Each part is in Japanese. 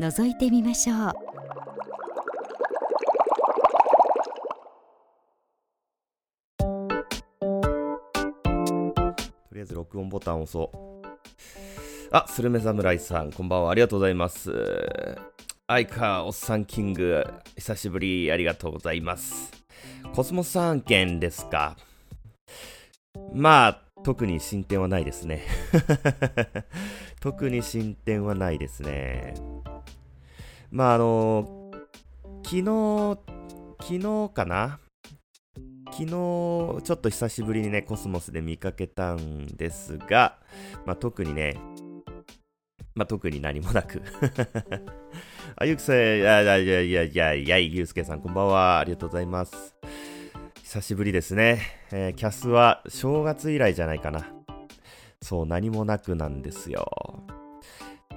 覗いてみましょうとりあえず録音ボタンを押そう。あ、スルメ侍さん、こんばんは。ありがとうございます。アイカーおっさんキング、久しぶり、ありがとうございます。コスモス案件ですか？まあ、特に進展はないですね。特に進展はないですね。まあ、あの、昨日、昨日かな？昨日、ちょっと久しぶりにね、コスモスで見かけたんですが、まあ、特にね、まあ、特に何もなく。あ、ゆきさん、いやいやいやいやいやいや、ゆうすけさん、こんばんは。ありがとうございます。久しぶりですね。えーキャスは正月以来じゃないかな。そう、何もなくなんですよ。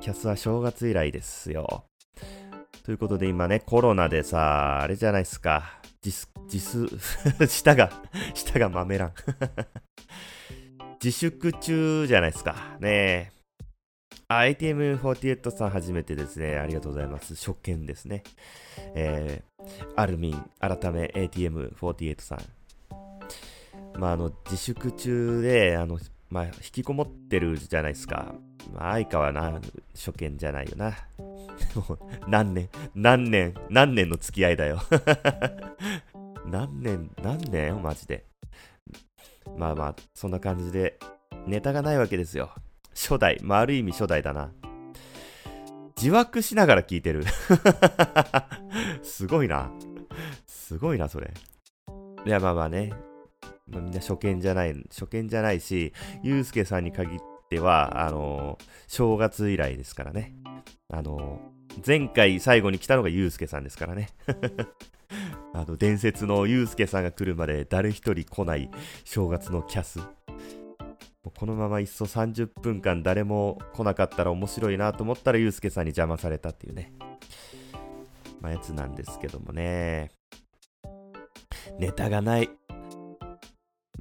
キャスは正月以来ですよ。ということで今ね、コロナでさ、あれじゃないですか。自す、自す、舌が、舌が豆らん。自粛中じゃないですか。ねえ。あ、ATM48 さん初めてですね。ありがとうございます。初見ですね。えー、アルミン、改め ATM48 さん。まあ、あの、自粛中で、あの、まあ、引きこもってるじゃないですか。まあ、相川な、初見じゃないよな。も う何年、何年、何年の付き合いだよ。何年、何年マジで。まあまあ、そんな感じで、ネタがないわけですよ。初代。まあ、ある意味初代だな。自爆しながら聞いてる。すごいな。すごいな、それ。いや、まあまあね。まあ、みんな初見じゃない、初見じゃないし、ゆうすけさんに限っては、あのー正月以来ですからね。あのー前回最後に来たのがゆうすけさんですからね。あの、伝説のゆうすけさんが来るまで誰一人来ない正月のキャス。このままいっそ30分間誰も来なかったら面白いなと思ったらゆうすけさんに邪魔されたっていうね。まあ、やつなんですけどもね。ネタがない。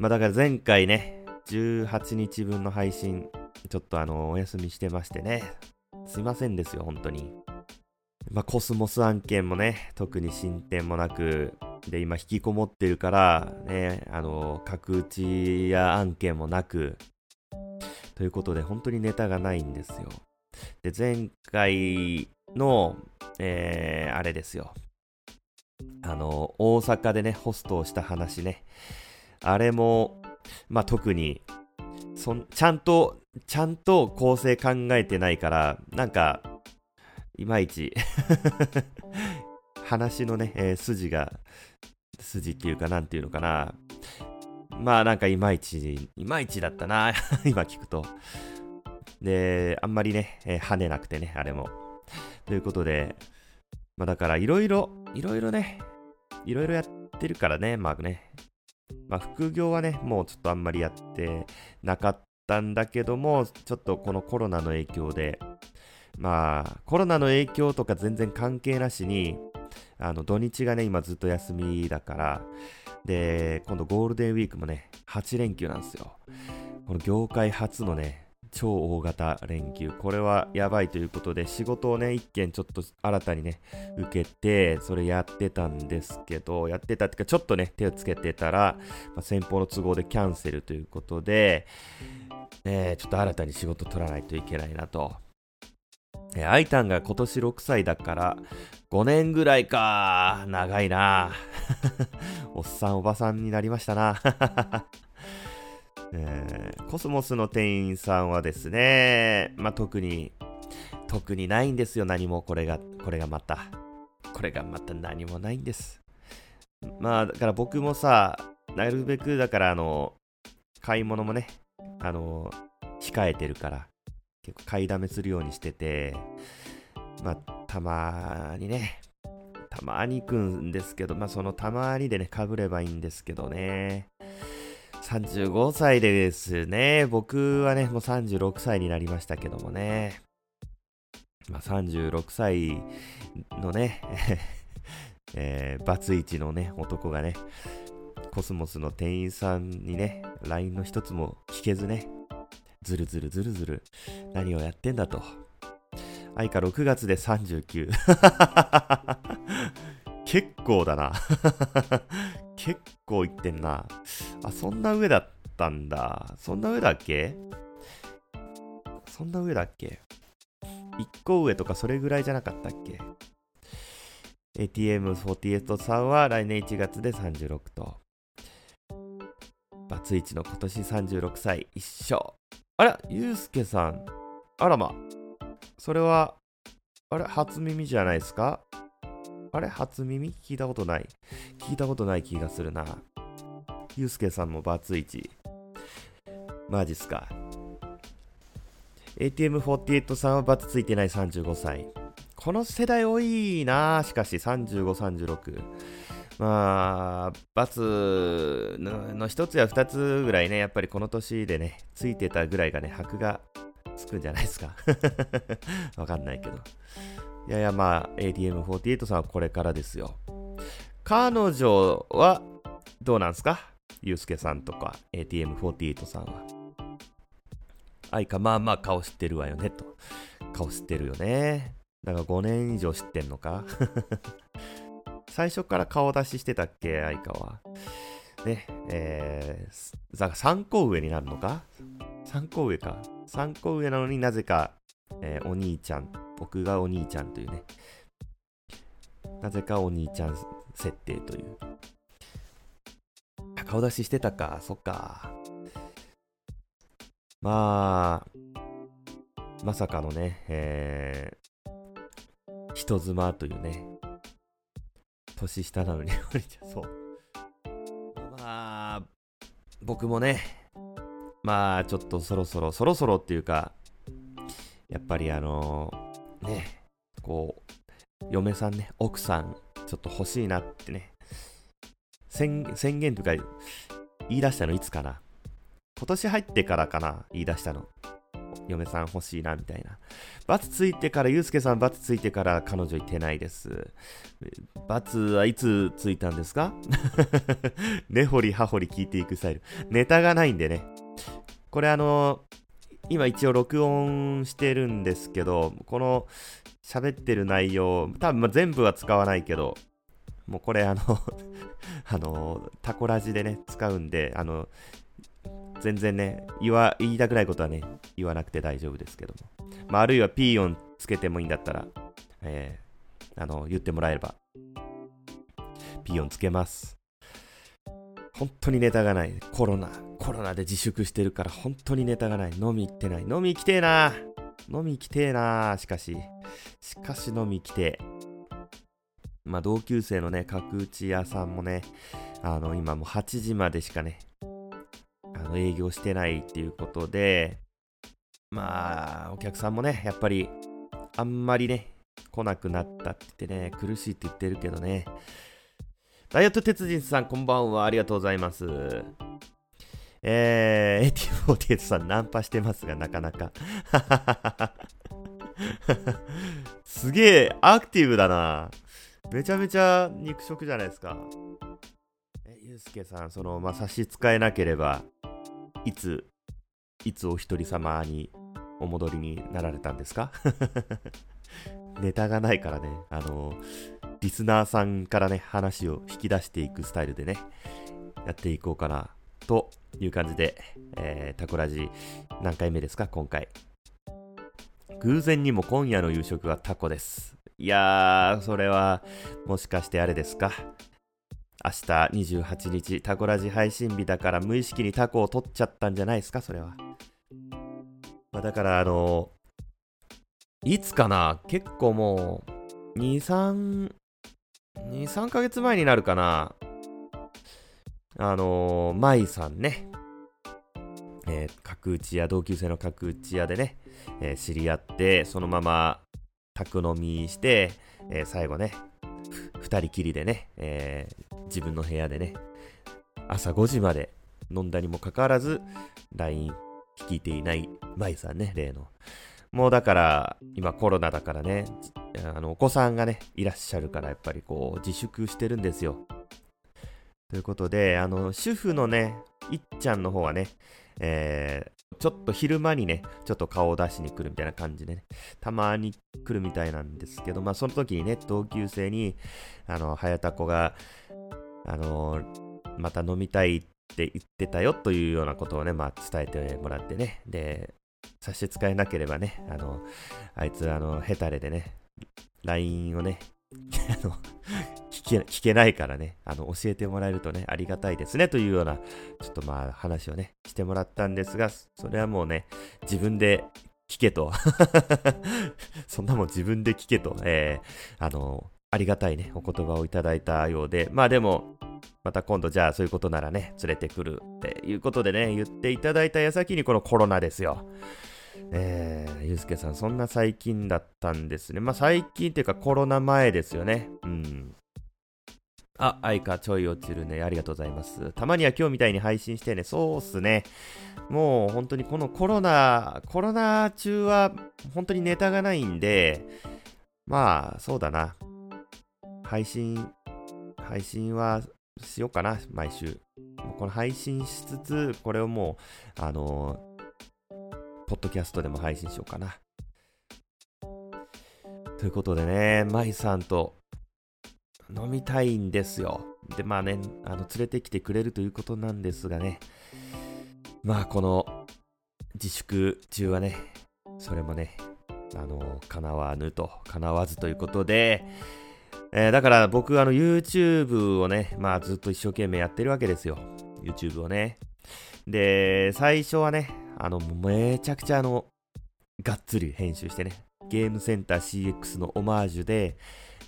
まあだから前回ね、18日分の配信、ちょっとあの、お休みしてましてね。すいませんですよ、本当に。まあ、コスモス案件もね、特に進展もなく、で、今引きこもってるから、ね、あの、角打ちや案件もなく、ということで、本当にネタがないんですよ。で、前回の、えー、あれですよ。あの、大阪でね、ホストをした話ね。あれも、まあ、特に、そ、ちゃんと、ちゃんと構成考えてないから、なんか、いまいち、話のね、えー筋が、筋っていうか、なんていうのかな。まあなんかいまいち、いまいちだったな、今聞くと。で、あんまりね、えー跳ねなくてね、あれも。ということで、まあだからいろいろ、いろいろね、いろいろやってるからね、まあね。まあ副業はね、もうちょっとあんまりやってなかったんだけども、ちょっとこのコロナの影響で、まあ、コロナの影響とか全然関係なしに、あの、土日がね、今ずっと休みだから、で、今度ゴールデンウィークもね、8連休なんですよ。この業界初のね、超大型連休。これはやばいということで、仕事をね、一件ちょっと新たにね、受けて、それやってたんですけど、やってたっていうか、ちょっとね、手をつけてたら、まあ、先方の都合でキャンセルということで、えーちょっと新たに仕事取らないといけないなと。えーアイタンが今年6歳だから、5年ぐらいか。長いな。おっさんおばさんになりましたな。えーコスモスの店員さんはですね、まあ、特に、特にないんですよ、何も。これが、これがまた。これがまた何もないんです。まあ、だから僕もさ、なるべくだから、あの、買い物もね、あの、控えてるから、結構買いだめするようにしてて、まあ、たまにね、たまに行くんですけど、まあそのたまにでね、かぶればいいんですけどね。35歳でですね、僕はね、もう36歳になりましたけどもね。まあ、36歳のね、えー、バツイチのね、男がね、コスモスの店員さんにね、LINE の一つも聞けずね、ずるずるずるずる、何をやってんだと。愛花6月で39。結構だな。結構いってんな。あ、そんな上だったんだ。そんな上だっけ？そんな上だっけ ?1 個上とかそれぐらいじゃなかったっけ ?ATM48 さんは来年1月で36と。バツイチの今年36歳一緒。あら、ゆうすけさん。あらま。それは、あれ、初耳じゃないですか？あれ？初耳？聞いたことない。聞いたことない気がするな。ゆうすけさんもバツイチ。マジっすか。ATM48 さんはバツついてない35歳。この世代多いなしかし35、36。まあ、バツの一つや二つぐらいね、やっぱりこの年でね、ついてたぐらいがね、箔がつくんじゃないですか。わかんないけど。いやいや、まあ、ATM48 さんはこれからですよ。彼女はどうなんすか？ゆうすけさんとか ATM48 さんは。愛か、まあまあ顔知ってるわよね、と。顔知ってるよね。だから5年以上知ってんのか？最初から顔出ししてたっけ？愛花は。ね、えー、だから3個上になるのか ?3 個上か。3個上なのになぜか、えー、お兄ちゃん僕がお兄ちゃんというね、なぜかお兄ちゃん設定という。顔出ししてたか、そっか。まあ、まさかのね、えー、人妻というね、年下なのにお兄ちゃん、そう。まあ、僕もね、まあ、ちょっとそろそろ、そろそろっていうか、やっぱりあのーね、こう、嫁さんね、奥さん、ちょっと欲しいなってね、宣言とか言い出したのいつかな今年入ってからかな言い出したの。嫁さん欲しいなみたいな。バツついてから、ゆうすけさんバツついてから彼女いてないです。バツはいつついたんですか？根掘り葉掘り聞いていくスタイル。ネタがないんでね。これあの今一応録音してるんですけど、この喋ってる内容、多分ま全部は使わないけど、もうこれあの あの、タコラジでね、使うんで、あの、全然ね、言わ、言いたくないことはね、言わなくて大丈夫ですけども。まあ、あるいはピーヨンつけてもいいんだったら、えー、あの、言ってもらえれば、ピーヨンつけます。本当にネタがない。コロナ、コロナで自粛してるから本当にネタがない。飲み行ってない。飲み行きてえな。飲み行きてえな。しかし。しかし飲み行きてえ。まあ同級生のね、角打ち屋さんもね、あの今もう8時までしかね、あの営業してないっていうことで、まあお客さんもね、やっぱりあんまりね、来なくなったって言ってね、苦しいって言ってるけどね。ダイエット鉄人さん、こんばんは。ありがとうございます。えー、AT48 さんナンパしてますが、なかなか。すげえ、アクティブだな。めちゃめちゃ肉食じゃないですか。え、ゆうすけさん、その、まあ、差し支えなければ、いつ、いつお一人様にお戻りになられたんですか？ネタがないからね、あの、リスナーさんからね、話を引き出していくスタイルでね、やっていこうかなという感じで、えー、タコラジ何回目ですか今回。偶然にも今夜の夕食はタコです。いやー、それは、もしかしてあれですか？明日28日タコラジ配信日だから無意識にタコを取っちゃったんじゃないですか？それは。まあ、だからあのいつかな？結構もう2、3、2、3ヶ月前になるかなあのー、舞さんね、えー、角打ち屋、同級生の角打ち屋でね、えー、知り合って、そのまま宅飲みして、えー、最後ね、2人きりでね、えー、自分の部屋でね、朝5時まで飲んだにもかかわらず、LINE 聞いていない舞さんね、例の。もうだから、今コロナだからね、あの、お子さんがね、いらっしゃるから、やっぱりこう、自粛してるんですよ。ということで、あの、主婦のね、いっちゃんの方はね、えー、ちょっと昼間にね、ちょっと顔を出しに来るみたいな感じでね、たまに来るみたいなんですけど、まあその時にね、同級生に、あの、早田子が、あの、また飲みたいって言ってたよというようなことをね、まあ伝えてもらってね、で、差し支えなければね、あの、あいつ、あの、ヘタレでね、LINE をね、あの、聞け、聞けないからね、あの、教えてもらえるとね、ありがたいですね、というような、ちょっとまあ、話をね、してもらったんですが、それはもうね、自分で聞けと。そんなもん自分で聞けと、えー、あの、ありがたいね、お言葉をいただいたようで、まあでも、また今度じゃあそういうことならね、連れてくるっていうことでね、言っていただいた矢先にこのコロナですよ。えー、ゆうすけさん、そんな最近だったんですね。まあ最近っていうかコロナ前ですよね。うん。あ、愛かちょい落ちるね。ありがとうございます。たまには今日みたいに配信してね。そうっすね。もう本当にこのコロナ、コロナ中は本当にネタがないんで、まあそうだな。配信、配信はしようかな、毎週。この配信しつつ、これをもう、あのポッドキャストでも配信しようかな。ということでね、舞さんと飲みたいんですよ。で、まあね、あの、連れてきてくれるということなんですがね、まあこの自粛中はね、それもね、あの、叶わぬと、叶わずということで、えー、だから僕あの YouTube をね、まあずっと一生懸命やってるわけですよ。YouTube をね。で、最初はね、あの、めちゃくちゃあの、がっつり編集してね、ゲームセンター CX のオマージュで、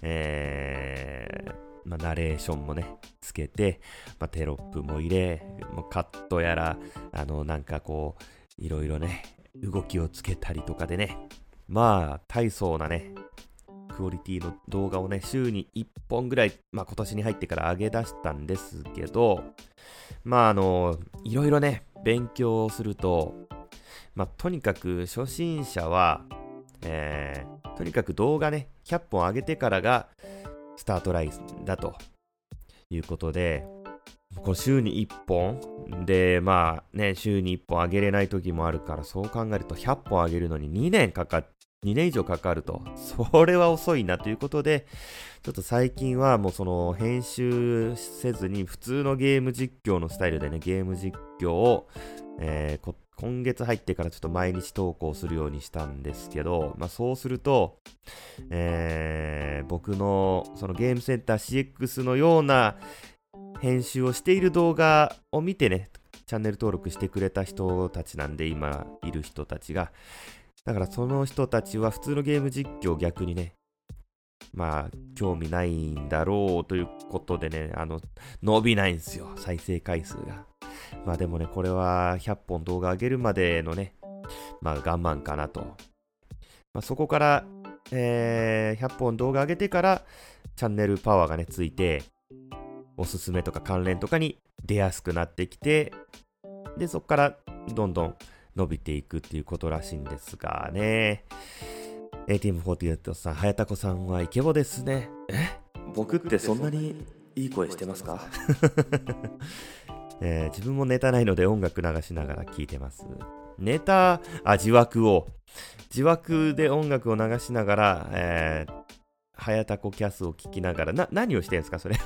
えー、まあ、ナレーションもね、つけて、まあ、テロップも入れ、もうカットやら、あの、なんかこう、いろいろね、動きをつけたりとかでね、まあ、大層なね、クオリティの動画をね、週に1本ぐらい、まあ今年に入ってから上げ出したんですけど、まああの、いろいろね、勉強をすると、まあとにかく初心者は、えー、とにかく動画ね、100本上げてからがスタートラインだということで、こう週に1本で、まあね、週に1本上げれない時もあるから、そう考えると100本上げるのに2年かかっ2年以上かかると。それは遅いなということで、ちょっと最近はもうその編集せずに普通のゲーム実況のスタイルでね、ゲーム実況を、えー、今月入ってからちょっと毎日投稿するようにしたんですけど、まあそうすると、えー、僕のそのゲームセンター CX のような編集をしている動画を見てね、チャンネル登録してくれた人たちなんで、今いる人たちが、だからその人たちは普通のゲーム実況逆にね、まあ、興味ないんだろうということでね、あの、伸びないんですよ、再生回数が。まあでもね、これは100本動画上げるまでのね、まあ我慢かなと。まあ、そこから、えー、100本動画上げてから、チャンネルパワーがね、ついて、おすすめとか関連とかに出やすくなってきて、で、そこからどんどん伸びていくっていうことらしいんですがね。ATM48 さん、早田子さんはイケボですね。え？僕ってそんなにいい声してますか？えー、自分もネタないので音楽流しながら聞いてます。ネタ、あ、自枠を。自枠で音楽を流しながら、えー、早田子キャスを聞きながら、な、何をしてるんですかそれ？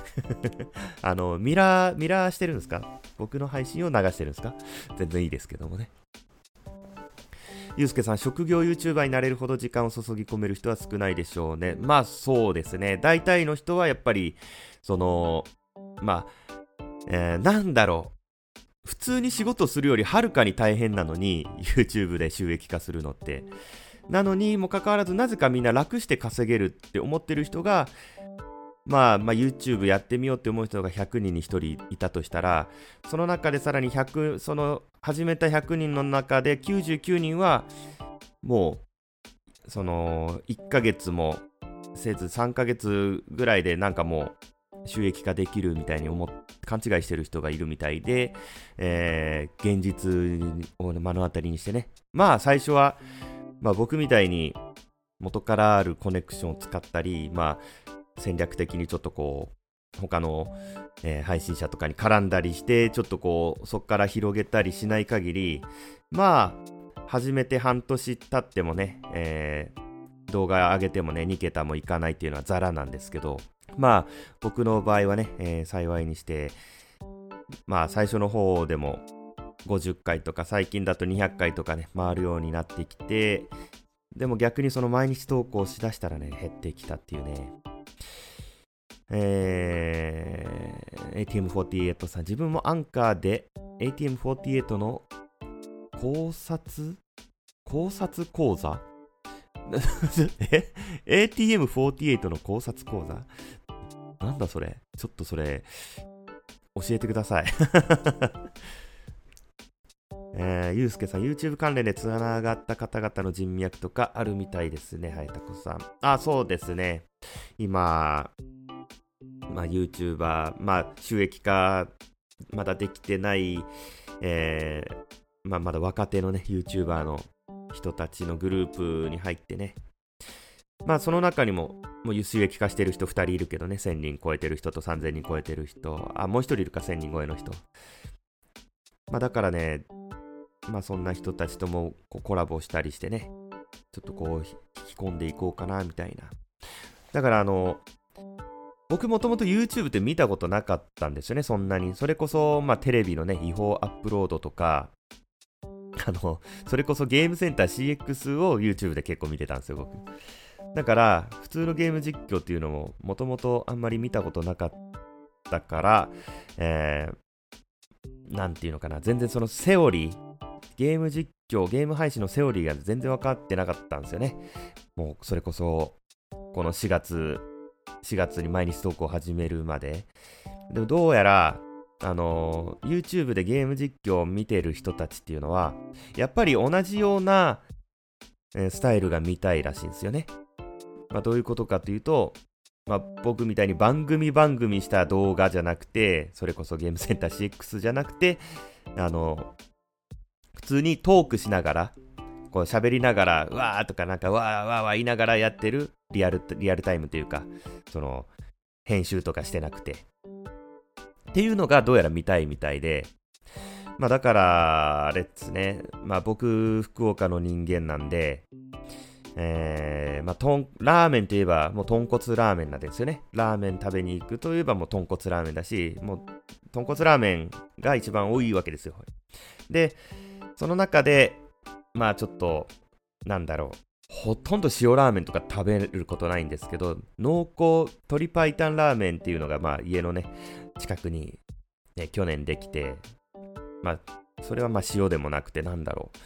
あの、ミラー、ミラーしてるんですか？僕の配信を流してるんですか？全然いいですけどもね。ゆうすけさん、職業 YouTuber になれるほど時間を注ぎ込める人は少ないでしょうね。まあそうですね。大体の人はやっぱり、その、まあ、えー、なんだろう。普通に仕事するよりはるかに大変なのに、YouTube で収益化するのって。なのにもかかわらず、なぜかみんな楽して稼げるって思ってる人が、まあ、まあ、YouTube やってみようって思う人が100人に1人いたとしたら、その中でさらに100、その始めた100人の中で99人は、もう、その、1ヶ月もせず3ヶ月ぐらいでなんかもう収益化できるみたいに思っ勘違いしてる人がいるみたいで、えー、現実を目の当たりにしてね。まあ最初は、まあ僕みたいに元からあるコネクションを使ったり、まあ戦略的にちょっとこう、他の、えー、配信者とかに絡んだりして、ちょっとこう、そこから広げたりしない限り、まあ、始めて半年経ってもね、えー、動画上げてもね、2桁もいかないっていうのはザラなんですけど、まあ、僕の場合はね、えー、幸いにして、まあ、最初の方でも50回とか、最近だと200回とかね、回るようになってきて、でも逆にその毎日投稿しだしたらね、減ってきたっていうね。えー、ATM48 さん、自分もアンカーで ATM48 の考察？考察講座？え ?ATM48 の考察講座？なんだそれ？ちょっとそれ、教えてください。えー、ゆうすけさん、YouTube 関連でつながった方々の人脈とかあるみたいですね、はいたこさん。あ、そうですね。今、まあ、YouTuber、まあ、収益化、まだできてない、えー、まあ、まだ若手のね、YouTuber の人たちのグループに入ってね、まあその中にも、もう輸出益化してる人2人いるけどね、1000人超えてる人と3000人超えてる人、あ、もう1人いるか、1000人超えの人。まあだからね、まあそんな人たちともこうコラボしたりしてね、ちょっとこう引き込んでいこうかなみたいな。だからあの、僕もともと YouTube って見たことなかったんですよね、そんなに。それこそ、まあテレビのね、違法アップロードとか、あの、それこそゲームセンター CX を YouTube で結構見てたんですよ、僕。だから、普通のゲーム実況っていうのも、もともとあんまり見たことなかったから、えー、なんていうのかな、全然そのセオリー、ゲーム実況、ゲーム配信のセオリーが全然分かってなかったんですよね。もう、それこそ、この4月、4月に毎日投稿を始めるまで。でもどうやら、あの YouTube でゲーム実況を見てる人たちっていうのは、やっぱり同じような、え、スタイルが見たいらしいんですよね。まあ、どういうことかというと、まあ、僕みたいに番組番組した動画じゃなくて、それこそゲームセンター CX じゃなくて、あの、普通にトークしながら、こう喋りながら、わーとかなんかわーわーわー言いながらやってるリアル、リアルタイムというか、その、編集とかしてなくて。っていうのがどうやら見たいみたいで、まあだから、あれっすね、まあ僕、福岡の人間なんで、えー、まあ、とん、ラーメンといえば、もう豚骨ラーメンなんですよね。ラーメン食べに行くといえばもう豚骨ラーメンだし、もう、豚骨ラーメンが一番多いわけですよ。で、その中で、まあちょっと、なんだろう。ほとんど塩ラーメンとか食べることないんですけど、濃厚鶏白湯ラーメンっていうのが、まあ家のね、近くに、ね、去年できて、まあ、それはまあ塩でもなくてなんだろう。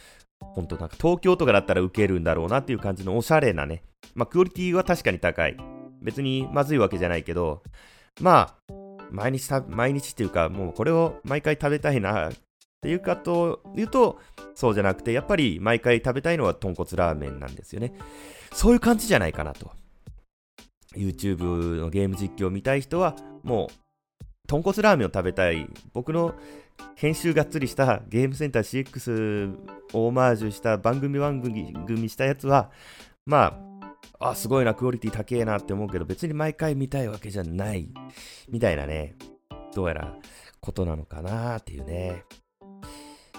本当なんか東京とかだったら受けるんだろうなっていう感じのおしゃれなね。まあ、クオリティは確かに高い。別にまずいわけじゃないけど、まあ、毎日毎日っていうか、もうこれを毎回食べたいなっていうかというと、そうじゃなくて、やっぱり毎回食べたいのは豚骨ラーメンなんですよね。そういう感じじゃないかなと。YouTube のゲーム実況を見たい人は、もう豚骨ラーメンを食べたい。僕の編集がっつりしたゲームセンター CX をオマージュした番組番組したやつは、まあ、あ、すごいな、クオリティ高えなって思うけど、別に毎回見たいわけじゃない。みたいなね、どうやらことなのかなっていうね。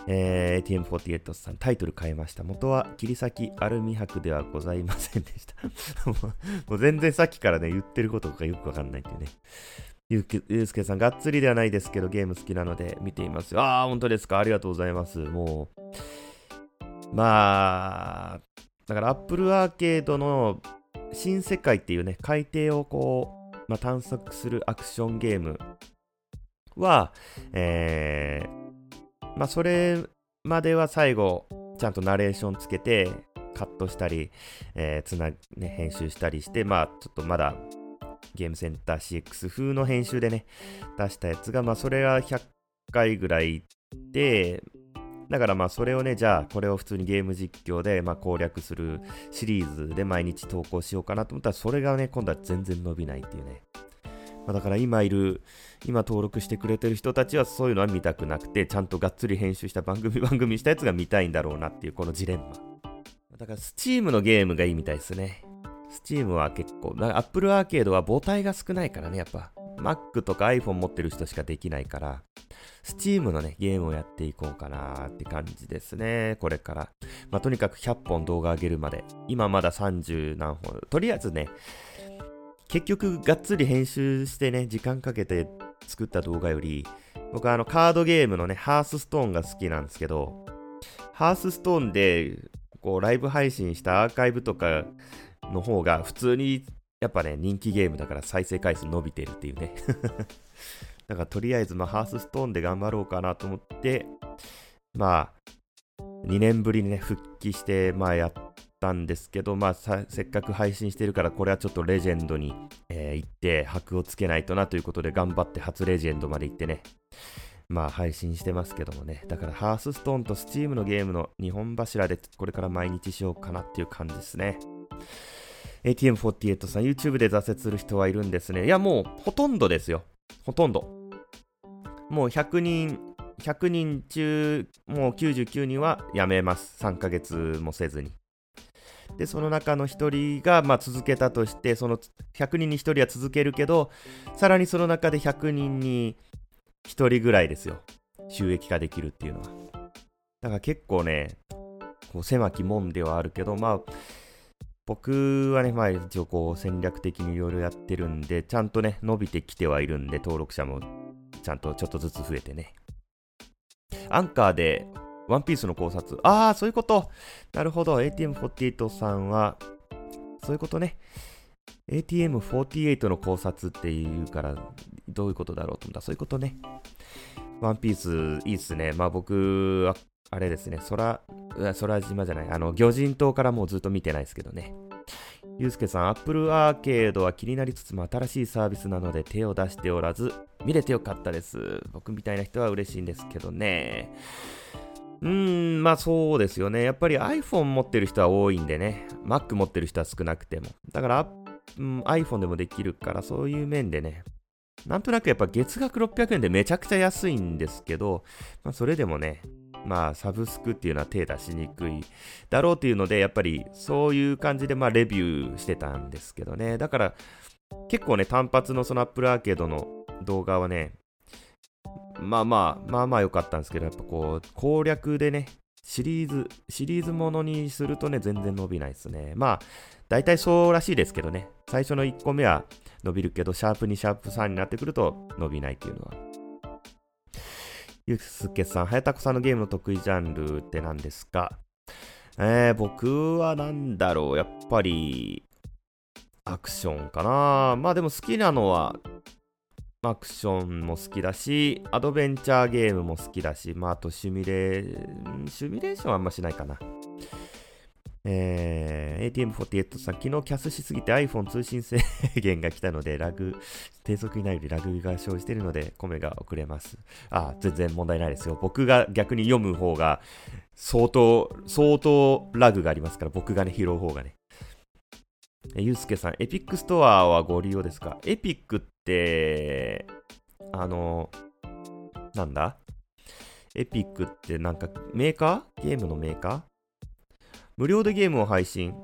えー、ATM48 さん、タイトル変えました。元は切り裂きアルミ箔ではございませんでした もう全然さっきからね、言ってることがよくわかんないっていうね。ゆうすけさん、がっつりではないですけど、ゲーム好きなので見ていますよ。ああ、本当ですか。ありがとうございます。もう、まあ、だからアップルアーケードの新世界っていうね、海底をこう、まあ、探索するアクションゲームは、えー、まあ、それまでは最後、ちゃんとナレーションつけて、カットしたり、えー、つな、ね、編集したりして、まあ、ちょっとまだゲームセンター CX 風の編集でね、出したやつが、まあそれは100回ぐらいで、だからまあそれをね、じゃあこれを普通にゲーム実況でま攻略するシリーズで毎日投稿しようかなと思ったら、それがね、今度は全然伸びないっていうね。ま、だから今いる、今登録してくれてる人たちはそういうのは見たくなくて、ちゃんとがっつり編集した番組 番組したやつが見たいんだろうなっていうこのジレンマ。だから Steam のゲームがいいみたいですね。Steam は結構、Apple アーケードは母体が少ないからね、やっぱ。Mac とか iPhone 持ってる人しかできないから、Steam のね、ゲームをやっていこうかなーって感じですね、これから。まあ、とにかく100本動画上げるまで。今まだ30何本。とりあえずね、結局がっつり編集してね、時間かけて作った動画より、僕はあのカードゲームのね、ハースストーンが好きなんですけど、ハースストーンでこうライブ配信したアーカイブとかの方が普通にやっぱね、人気ゲームだから再生回数伸びてるっていうね。だからとりあえず、まあ、ハースストーンで頑張ろうかなと思って、まあ、2年ぶりにね、復帰して、まあ、やったんですけど、まあ、せっかく配信してるから、これはちょっとレジェンドに、えー、行って、箔をつけないとなということで、頑張って初レジェンドまで行ってね、まあ、配信してますけどもね、だから、ハースストーンとスチームのゲームの2本柱で、これから毎日しようかなっていう感じですね。ATM48 さん、YouTube で挫折する人はいるんですね。いや、もう、ほとんどですよ。ほとんど。もう100人、100人中、もう99人は辞めます。3ヶ月もせずに。で、その中の1人が、ま、続けたとして、その100人に1人は続けるけど、さらにその中で100人に1人ぐらいですよ。収益化できるっていうのは。だから結構ね、こう狭き門ではあるけど、まあ、僕はね、まあ一応こう戦略的にいろいろやってるんで、ちゃんとね、伸びてきてはいるんで、登録者もちゃんとちょっとずつ増えてね。アンカーで、ワンピースの考察。ああ、そういうこと。なるほど。ATM48 さんは、そういうことね。ATM48 の考察っていうから、どういうことだろうと思った。そういうことね。ワンピースいいっすね。まあ僕はあれですね、空、空島じゃない、あの、魚人島からもうずっと見てないですけどね。ゆうすけさん、アップルアーケードは気になりつつも新しいサービスなので手を出しておらず、見れてよかったです。僕みたいな人は嬉しいんですけどね。うーん、まあそうですよね。やっぱり iPhone 持ってる人は多いんでね。Mac 持ってる人は少なくても。だから、うん、iPhone でもできるから、そういう面でね。なんとなくやっぱ月額600円でめちゃくちゃ安いんですけど、まあそれでもね、まあ、サブスクっていうのは手出しにくいだろうっていうので、やっぱりそういう感じで、まあ、レビューしてたんですけどね。だから、結構ね、単発のその Apple アーケードの動画はね、まあまあ、まあまあ良かったんですけど、やっぱこう、攻略でね、シリーズ、シリーズものにするとね、全然伸びないですね。まあ、大体そうらしいですけどね、最初の1個目は伸びるけど、シャープ2、シャープ3になってくると伸びないっていうのはゆうすけさん、はやたこさんのゲームの得意ジャンルって何ですか？えー、僕は何だろう、やっぱり、アクションかな。まあでも好きなのは、アクションも好きだし、アドベンチャーゲームも好きだし、まああとシミュレー、シミュレーションはあんましないかな。えー、ATM48 さん、昨日キャスしすぎて iPhone 通信制限が来たので、ラグ、低速になるよりラグが生じているので、米が遅れます。あ、全然問題ないですよ。僕が逆に読む方が、相当、相当ラグがありますから、僕がね、拾う方がね。ゆうすけさん、 Epic Store はご利用ですか？ Epic って、あの、なんだ？ Epic ってなんかメーカー？ゲームのメーカー？無料でゲームを配信。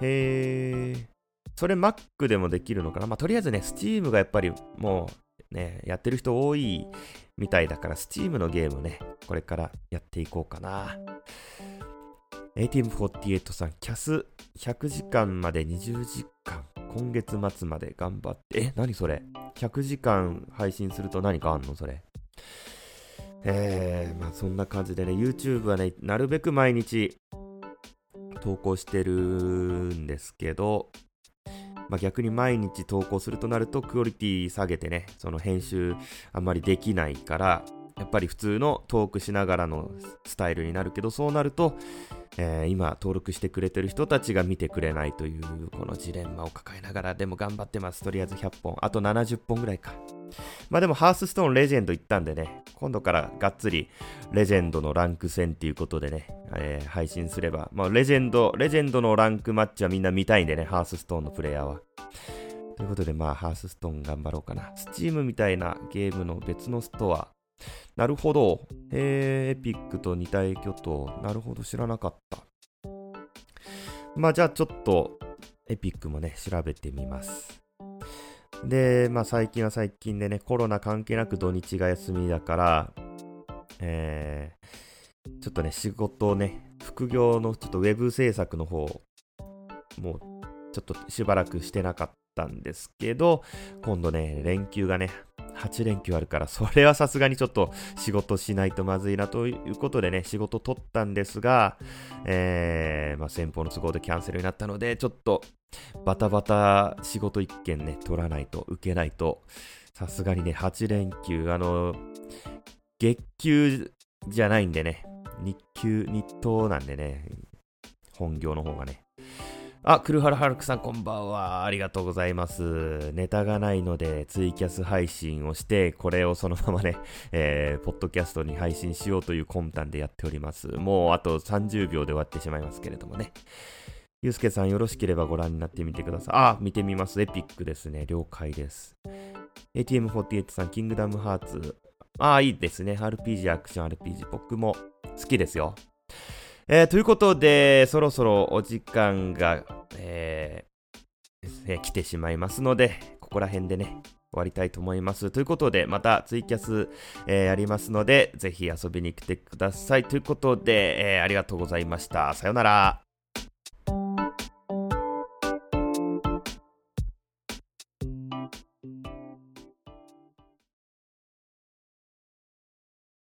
へー。それ Mac でもできるのかな？まあ、とりあえずね、Steam がやっぱりもうね、やってる人多いみたいだから、Steam のゲームね、これからやっていこうかな。ATM48 さん、キャス100時間まで20時間。今月末まで頑張って。え、何それ ?100 時間配信すると何かあんのそれ？えー、まあそんな感じでね、YouTube はね、なるべく毎日投稿してるんですけど、まあ、逆に毎日投稿するとなるとクオリティ下げてね、その編集あんまりできないから、やっぱり普通のトークしながらのスタイルになるけど、そうなると、えー、今登録してくれてる人たちが見てくれないというこのジレンマを抱えながらでも頑張ってます。とりあえず100本。あと70本ぐらいか。まあでもハースストーンレジェンド行ったんでね、今度からがっつりレジェンドのランク戦っていうことでね、えー、配信すれば、まあレジェンド、レジェンドのランクマッチはみんな見たいんでね、ハースストーンのプレイヤーは。ということでまあハースストーン頑張ろうかな。スチームみたいなゲームの別のストア。なるほど。えー、エピックと二体巨頭。なるほど、知らなかった。まあじゃあちょっとエピックもね、調べてみます。で、まあ最近は最近でね、コロナ関係なく土日が休みだから、えー、ちょっとね、仕事をね、副業のちょっとウェブ制作の方、もうちょっとしばらくしてなかったんですけど、今度ね、連休がね、8連休あるから、それはさすがにちょっと仕事しないとまずいなということでね、仕事取ったんですが、えー、まあ、先方の都合でキャンセルになったので、ちょっとバタバタ仕事一件ね、取らないと、受けないと、さすがにね、8連休、あの、月給じゃないんでね、日給、日当なんでね、本業の方がね。あ、クルハラハルクさんこんばんは。ありがとうございます。ネタがないのでツイキャス配信をして、これをそのままね、えー、ポッドキャストに配信しようという魂胆でやっております。もうあと30秒で終わってしまいますけれどもね。ゆうすけさんよろしければご覧になってみてください。あ、見てみます。エピックですね。了解です。ATM48 さん、キングダムハーツ。ああ、いいですね。RPG、アクション RPG。僕も好きですよ。えー、ということで、そろそろお時間が、えー、来てしまいますので、ここら辺でね、終わりたいと思います。ということで、またツイキャス、えー、やりますので、ぜひ遊びに来てください。ということで、えー、ありがとうございました。さようなら。